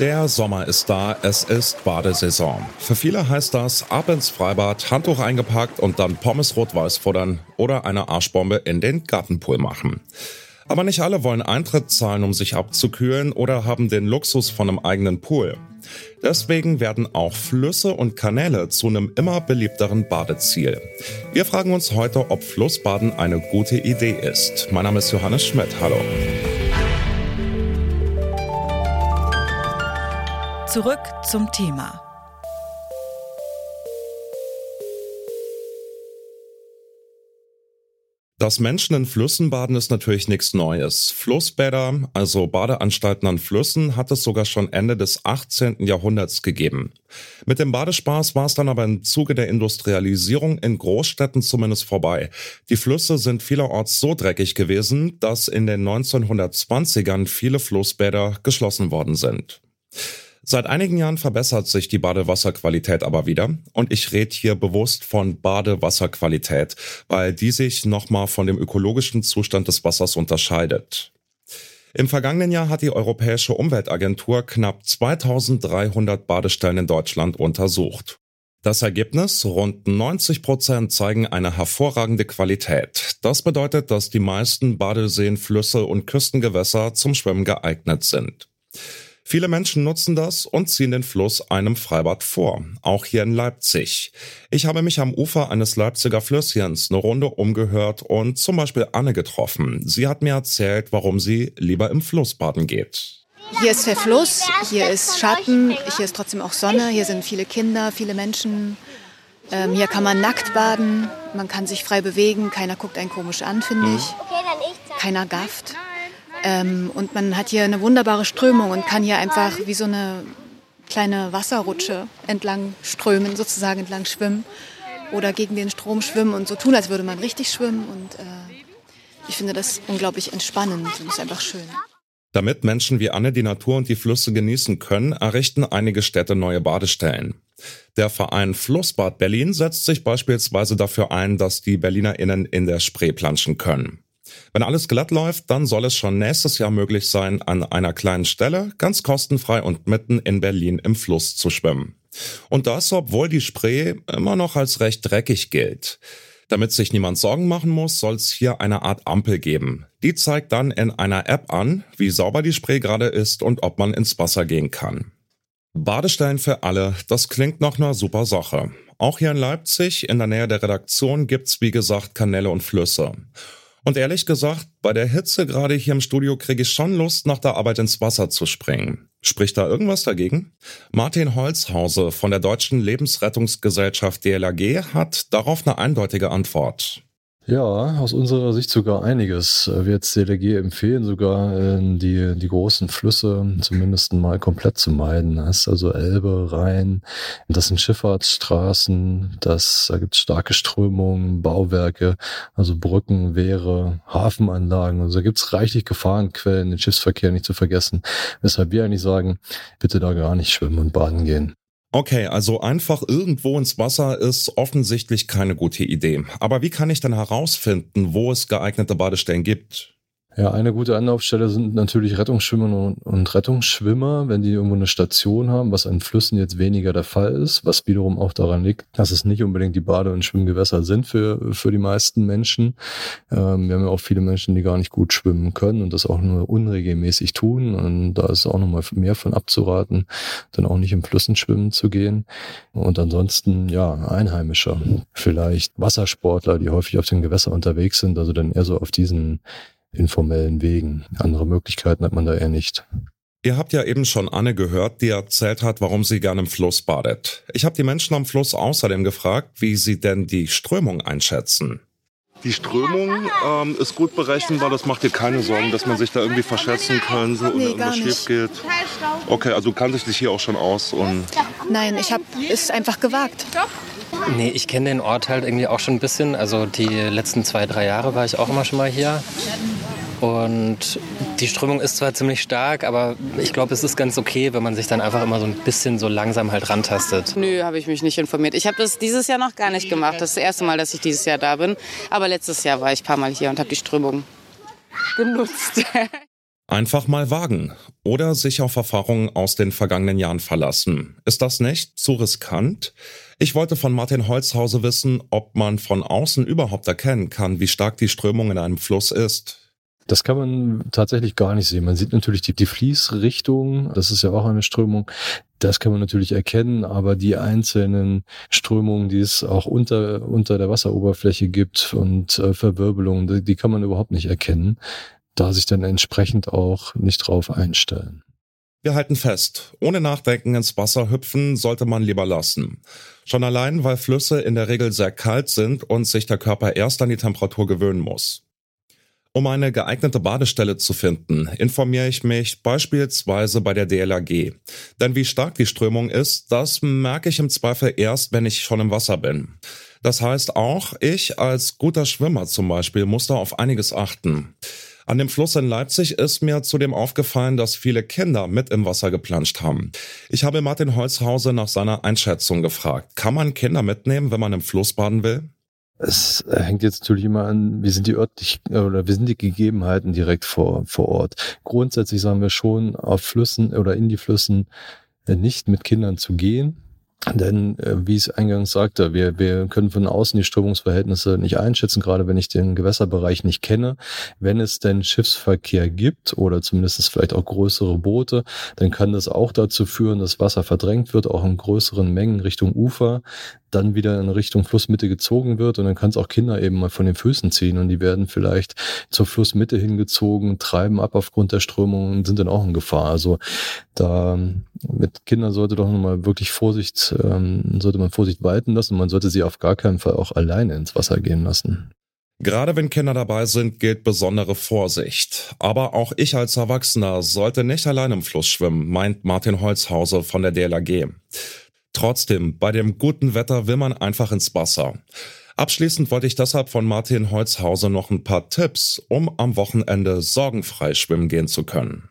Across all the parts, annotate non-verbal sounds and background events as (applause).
Der Sommer ist da, es ist Badesaison. Für viele heißt das ab ins Freibad, Handtuch eingepackt und dann Pommes rot-weiß futtern oder eine Arschbombe in den Gartenpool machen. Aber nicht alle wollen Eintritt zahlen, um sich abzukühlen oder haben den Luxus von einem eigenen Pool. Deswegen werden auch Flüsse und Kanäle zu einem immer beliebteren Badeziel. Wir fragen uns heute, ob Flussbaden eine gute Idee ist. Mein Name ist Johannes Schmidt. Hallo. Zurück zum Thema. Dass Menschen in Flüssen baden, ist natürlich nichts Neues. Flussbäder, also Badeanstalten an Flüssen, hat es sogar schon Ende des 18. Jahrhunderts gegeben. Mit dem Badespaß war es dann aber im Zuge der Industrialisierung in Großstädten zumindest vorbei. Die Flüsse sind vielerorts so dreckig gewesen, dass in den 1920ern viele Flussbäder geschlossen worden sind. Seit einigen Jahren verbessert sich die Badewasserqualität aber wieder und ich rede hier bewusst von Badewasserqualität, weil die sich nochmal von dem ökologischen Zustand des Wassers unterscheidet. Im vergangenen Jahr hat die Europäische Umweltagentur knapp 2300 Badestellen in Deutschland untersucht. Das Ergebnis, rund 90 Prozent zeigen eine hervorragende Qualität. Das bedeutet, dass die meisten Badeseen, Flüsse und Küstengewässer zum Schwimmen geeignet sind. Viele Menschen nutzen das und ziehen den Fluss einem Freibad vor, auch hier in Leipzig. Ich habe mich am Ufer eines Leipziger Flüsschens eine Runde umgehört und zum Beispiel Anne getroffen. Sie hat mir erzählt, warum sie lieber im Fluss baden geht. Hier ist der Fluss, hier ist Schatten, hier ist trotzdem auch Sonne, hier sind viele Kinder, viele Menschen. Ähm, hier kann man nackt baden, man kann sich frei bewegen, keiner guckt einen komisch an, finde ich. Keiner gafft. Ähm, und man hat hier eine wunderbare Strömung und kann hier einfach wie so eine kleine Wasserrutsche entlang strömen, sozusagen entlang schwimmen oder gegen den Strom schwimmen und so tun, als würde man richtig schwimmen. Und äh, ich finde das unglaublich entspannend und ist einfach schön. Damit Menschen wie Anne die Natur und die Flüsse genießen können, errichten einige Städte neue Badestellen. Der Verein Flussbad Berlin setzt sich beispielsweise dafür ein, dass die BerlinerInnen in der Spree planschen können. Wenn alles glatt läuft, dann soll es schon nächstes Jahr möglich sein, an einer kleinen Stelle ganz kostenfrei und mitten in Berlin im Fluss zu schwimmen. Und das, obwohl die Spree immer noch als recht dreckig gilt. Damit sich niemand Sorgen machen muss, soll es hier eine Art Ampel geben. Die zeigt dann in einer App an, wie sauber die Spree gerade ist und ob man ins Wasser gehen kann. Badestellen für alle, das klingt nach einer super Sache. Auch hier in Leipzig, in der Nähe der Redaktion, gibt's wie gesagt Kanäle und Flüsse. Und ehrlich gesagt, bei der Hitze gerade hier im Studio kriege ich schon Lust, nach der Arbeit ins Wasser zu springen. Spricht da irgendwas dagegen? Martin Holzhause von der Deutschen Lebensrettungsgesellschaft DLRG hat darauf eine eindeutige Antwort. Ja, aus unserer Sicht sogar einiges. Wir jetzt DLG empfehlen sogar, äh, die, die großen Flüsse zumindest mal komplett zu meiden. Das ist also Elbe, Rhein, das sind Schifffahrtsstraßen, das, da gibt es starke Strömungen, Bauwerke, also Brücken, Wehre, Hafenanlagen. Also da gibt es reichlich Gefahrenquellen, den Schiffsverkehr nicht zu vergessen. Weshalb wir eigentlich sagen, bitte da gar nicht schwimmen und baden gehen. Okay, also einfach irgendwo ins Wasser ist offensichtlich keine gute Idee. Aber wie kann ich denn herausfinden, wo es geeignete Badestellen gibt? Ja, eine gute Anlaufstelle sind natürlich Rettungsschwimmer und, Rettungsschwimmer, wenn die irgendwo eine Station haben, was an Flüssen jetzt weniger der Fall ist, was wiederum auch daran liegt, dass es nicht unbedingt die Bade- und Schwimmgewässer sind für, für die meisten Menschen. Ähm, wir haben ja auch viele Menschen, die gar nicht gut schwimmen können und das auch nur unregelmäßig tun. Und da ist auch nochmal mehr von abzuraten, dann auch nicht im Flüssen schwimmen zu gehen. Und ansonsten, ja, Einheimischer, vielleicht Wassersportler, die häufig auf den Gewässern unterwegs sind, also dann eher so auf diesen informellen Wegen. Andere Möglichkeiten hat man da eher nicht. Ihr habt ja eben schon Anne gehört, die erzählt hat, warum sie gerne im Fluss badet. Ich habe die Menschen am Fluss außerdem gefragt, wie sie denn die Strömung einschätzen. Die Strömung ähm, ist gut berechenbar, das macht dir keine Sorgen, dass man sich da irgendwie verschätzen könnte und nee, irgendwas schief geht. Okay, also du kanntest dich hier auch schon aus und. Nein, ich habe es einfach gewagt. Nee, ich kenne den Ort halt irgendwie auch schon ein bisschen. Also die letzten zwei, drei Jahre war ich auch immer schon mal hier. Und die Strömung ist zwar ziemlich stark, aber ich glaube, es ist ganz okay, wenn man sich dann einfach immer so ein bisschen so langsam halt rantastet. Nö, habe ich mich nicht informiert. Ich habe das dieses Jahr noch gar nicht gemacht. Das ist das erste Mal, dass ich dieses Jahr da bin. Aber letztes Jahr war ich ein paar Mal hier und habe die Strömung genutzt. (laughs) Einfach mal wagen oder sich auf Erfahrungen aus den vergangenen Jahren verlassen. Ist das nicht zu riskant? Ich wollte von Martin Holzhause wissen, ob man von außen überhaupt erkennen kann, wie stark die Strömung in einem Fluss ist. Das kann man tatsächlich gar nicht sehen. Man sieht natürlich die, die Fließrichtung, das ist ja auch eine Strömung. Das kann man natürlich erkennen, aber die einzelnen Strömungen, die es auch unter, unter der Wasseroberfläche gibt und äh, Verwirbelungen, die, die kann man überhaupt nicht erkennen, da sich dann entsprechend auch nicht drauf einstellen. Wir halten fest, ohne Nachdenken ins Wasser hüpfen sollte man lieber lassen. Schon allein, weil Flüsse in der Regel sehr kalt sind und sich der Körper erst an die Temperatur gewöhnen muss. Um eine geeignete Badestelle zu finden, informiere ich mich beispielsweise bei der DLAG. Denn wie stark die Strömung ist, das merke ich im Zweifel erst, wenn ich schon im Wasser bin. Das heißt auch, ich als guter Schwimmer zum Beispiel muss da auf einiges achten. An dem Fluss in Leipzig ist mir zudem aufgefallen, dass viele Kinder mit im Wasser geplanscht haben. Ich habe Martin Holzhause nach seiner Einschätzung gefragt. Kann man Kinder mitnehmen, wenn man im Fluss baden will? Es hängt jetzt natürlich immer an, wie sind die örtlich oder wie sind die Gegebenheiten direkt vor, vor Ort. Grundsätzlich sagen wir schon, auf Flüssen oder in die Flüssen äh, nicht mit Kindern zu gehen. Denn, äh, wie ich es eingangs sagte, wir, wir können von außen die Strömungsverhältnisse nicht einschätzen, gerade wenn ich den Gewässerbereich nicht kenne. Wenn es denn Schiffsverkehr gibt oder zumindest vielleicht auch größere Boote, dann kann das auch dazu führen, dass Wasser verdrängt wird, auch in größeren Mengen Richtung Ufer, dann wieder in Richtung Flussmitte gezogen wird und dann kann es auch Kinder eben mal von den Füßen ziehen und die werden vielleicht zur Flussmitte hingezogen, treiben ab aufgrund der Strömung und sind dann auch in Gefahr. Also da mit Kindern sollte doch nochmal wirklich Vorsicht, ähm, sollte man Vorsicht walten lassen und man sollte sie auf gar keinen Fall auch alleine ins Wasser gehen lassen. Gerade wenn Kinder dabei sind, gilt besondere Vorsicht. Aber auch ich als Erwachsener sollte nicht allein im Fluss schwimmen, meint Martin Holzhauser von der DLAG. Trotzdem, bei dem guten Wetter will man einfach ins Wasser. Abschließend wollte ich deshalb von Martin Holzhauser noch ein paar Tipps, um am Wochenende sorgenfrei schwimmen gehen zu können.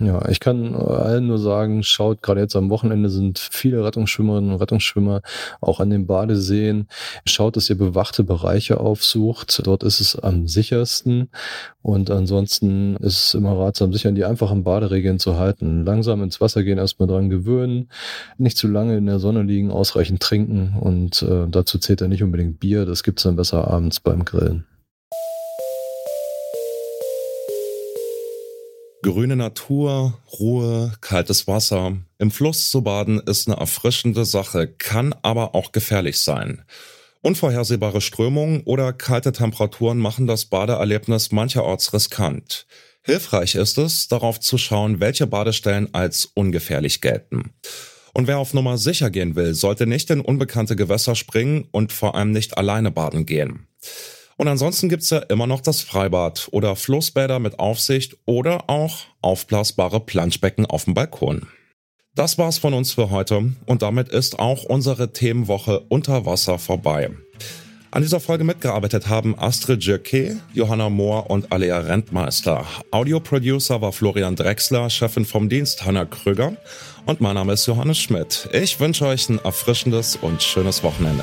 Ja, ich kann allen nur sagen, schaut, gerade jetzt am Wochenende sind viele Rettungsschwimmerinnen und Rettungsschwimmer auch an den Badeseen. Schaut, dass ihr bewachte Bereiche aufsucht. Dort ist es am sichersten. Und ansonsten ist es immer ratsam, sich an die einfachen Baderegeln zu halten. Langsam ins Wasser gehen, erstmal dran gewöhnen. Nicht zu lange in der Sonne liegen, ausreichend trinken. Und äh, dazu zählt ja nicht unbedingt Bier. Das gibt's dann besser abends beim Grillen. Grüne Natur, Ruhe, kaltes Wasser. Im Fluss zu baden ist eine erfrischende Sache, kann aber auch gefährlich sein. Unvorhersehbare Strömungen oder kalte Temperaturen machen das Badeerlebnis mancherorts riskant. Hilfreich ist es, darauf zu schauen, welche Badestellen als ungefährlich gelten. Und wer auf Nummer sicher gehen will, sollte nicht in unbekannte Gewässer springen und vor allem nicht alleine baden gehen. Und ansonsten gibt's ja immer noch das Freibad oder Flussbäder mit Aufsicht oder auch aufblasbare Planschbecken auf dem Balkon. Das war's von uns für heute und damit ist auch unsere Themenwoche unter Wasser vorbei. An dieser Folge mitgearbeitet haben Astrid Jacquet, Johanna Mohr und Alea Rentmeister. Audioproducer war Florian Drexler, Chefin vom Dienst Hanna Krüger und mein Name ist Johannes Schmidt. Ich wünsche euch ein erfrischendes und schönes Wochenende.